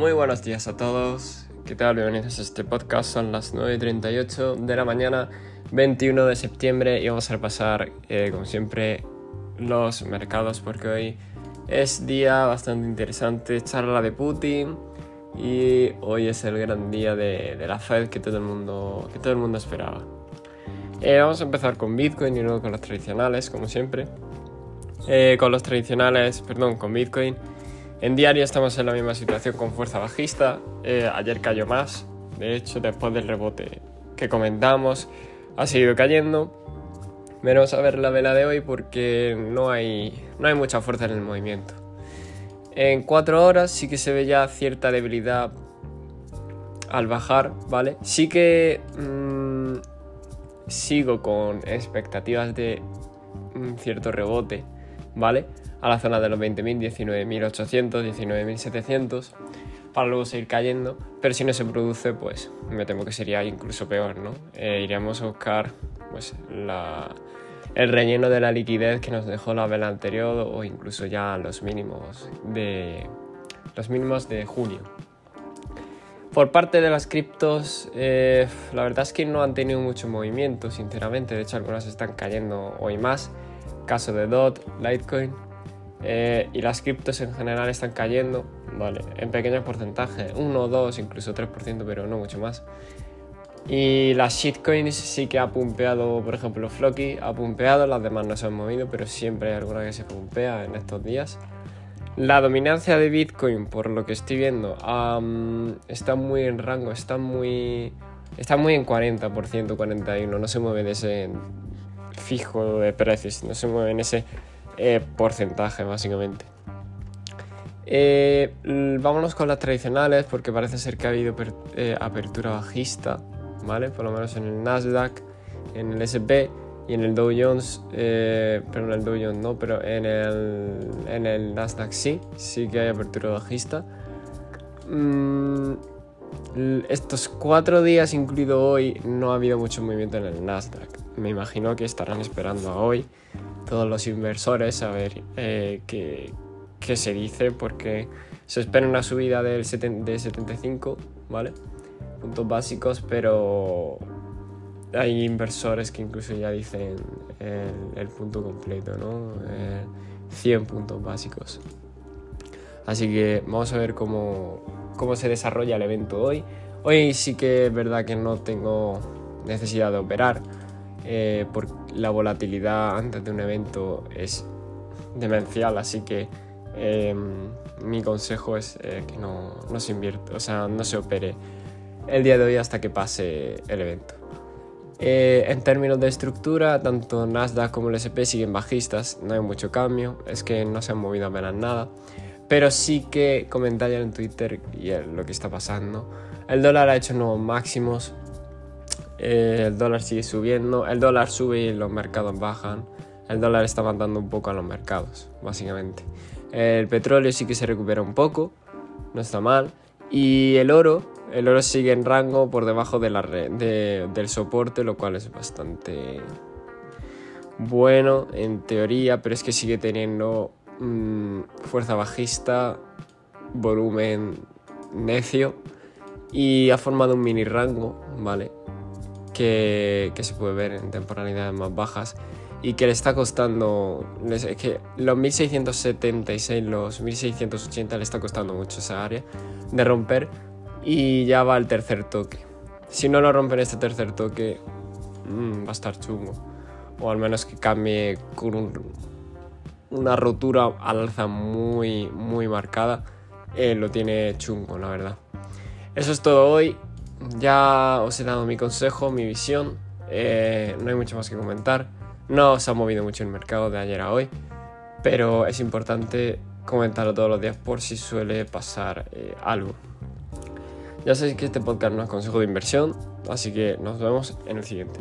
Muy buenos días a todos. ¿Qué tal? Bienvenidos a este podcast. Son las 9.38 de la mañana, 21 de septiembre, y vamos a repasar, eh, como siempre, los mercados porque hoy es día bastante interesante. Charla de Putin y hoy es el gran día de, la Fed que todo el mundo, que todo el mundo esperaba. Eh, vamos a empezar con Bitcoin y luego con los tradicionales, como siempre. Eh, con los tradicionales, perdón, con Bitcoin. En diario estamos en la misma situación con fuerza bajista. Eh, ayer cayó más. De hecho, después del rebote que comentamos, ha seguido cayendo. Veremos a ver la vela de hoy porque no hay, no hay mucha fuerza en el movimiento. En 4 horas sí que se ve ya cierta debilidad al bajar, ¿vale? Sí que mmm, sigo con expectativas de un cierto rebote, ¿vale? A la zona de los 20.000, 19.800, 19.700 para luego seguir cayendo, pero si no se produce, pues me temo que sería incluso peor, ¿no? Eh, iremos a buscar pues, la, el relleno de la liquidez que nos dejó la vela anterior o incluso ya los mínimos de, los mínimos de junio. Por parte de las criptos, eh, la verdad es que no han tenido mucho movimiento, sinceramente. De hecho, algunas están cayendo hoy más. Caso de DOT, Litecoin. Eh, y las criptos en general están cayendo, vale, en pequeños porcentajes, 1, 2, incluso 3%, pero no mucho más. Y las shitcoins sí que ha pumpeado, por ejemplo, Floki ha pumpeado, las demás no se han movido, pero siempre hay alguna que se pumpea en estos días. La dominancia de Bitcoin, por lo que estoy viendo, está muy en rango, está muy, está muy en 40%, 41%, no se mueve de ese fijo de precios, no se mueve en ese eh, porcentaje, básicamente. Eh, vámonos con las tradicionales, porque parece ser que ha habido eh, apertura bajista, ¿vale? Por lo menos en el Nasdaq, en el SP y en el Dow Jones, pero en el Dow Jones no, pero en el, en el Nasdaq sí, sí que hay apertura bajista. Mm, estos cuatro días, incluido hoy, no ha habido mucho movimiento en el Nasdaq. Me imagino que estarán esperando a hoy todos los inversores a ver eh, qué, se dice, porque se espera una subida del de 75, ¿vale? Puntos básicos, pero hay inversores que incluso ya dicen el, punto completo, ¿no? 100 puntos básicos. Así que vamos a ver cómo, cómo se desarrolla el evento hoy. Hoy sí que es verdad que no tengo necesidad de operar eh, porque la volatilidad antes de un evento es demencial, así que em, mi consejo es eh, que no, no, se invierta, o sea, no se opere el día de hoy hasta que pase el evento. Eh, en términos de estructura, tanto Nasdaq como el SP siguen bajistas, no hay mucho cambio, es que no se han movido apenas nada, pero sí que comentar en Twitter y lo que está pasando. El dólar ha hecho nuevos máximos, eh, el dólar sigue subiendo, el dólar sube y los mercados bajan, el dólar está mandando un poco a los mercados, básicamente. El petróleo sí que se recupera un poco, no está mal, y el oro, el oro sigue en rango por debajo del soporte, lo cual es bastante bueno en teoría, pero es que sigue teniendo mm, fuerza bajista, volumen necio y ha formado un mini rango, ¿vale? Que, se puede ver en temporalidades más bajas y que le está costando, es que los 1676, los 1680 le está costando mucho esa área de romper y ya va al tercer toque. Si no lo rompen este tercer toque, mm, va a estar chungo. O al menos que cambie con una rotura al alza muy, muy marcada. Eh, lo tiene chungo, la verdad. Eso es todo hoy. Ya os he dado mi consejo, mi visión. Eh, no hay mucho más que comentar. No se ha movido mucho el mercado de ayer a hoy. Pero es importante comentarlo todos los días por si suele pasar eh, algo. Ya sabéis que este podcast no es consejo de inversión, así que nos vemos en el siguiente.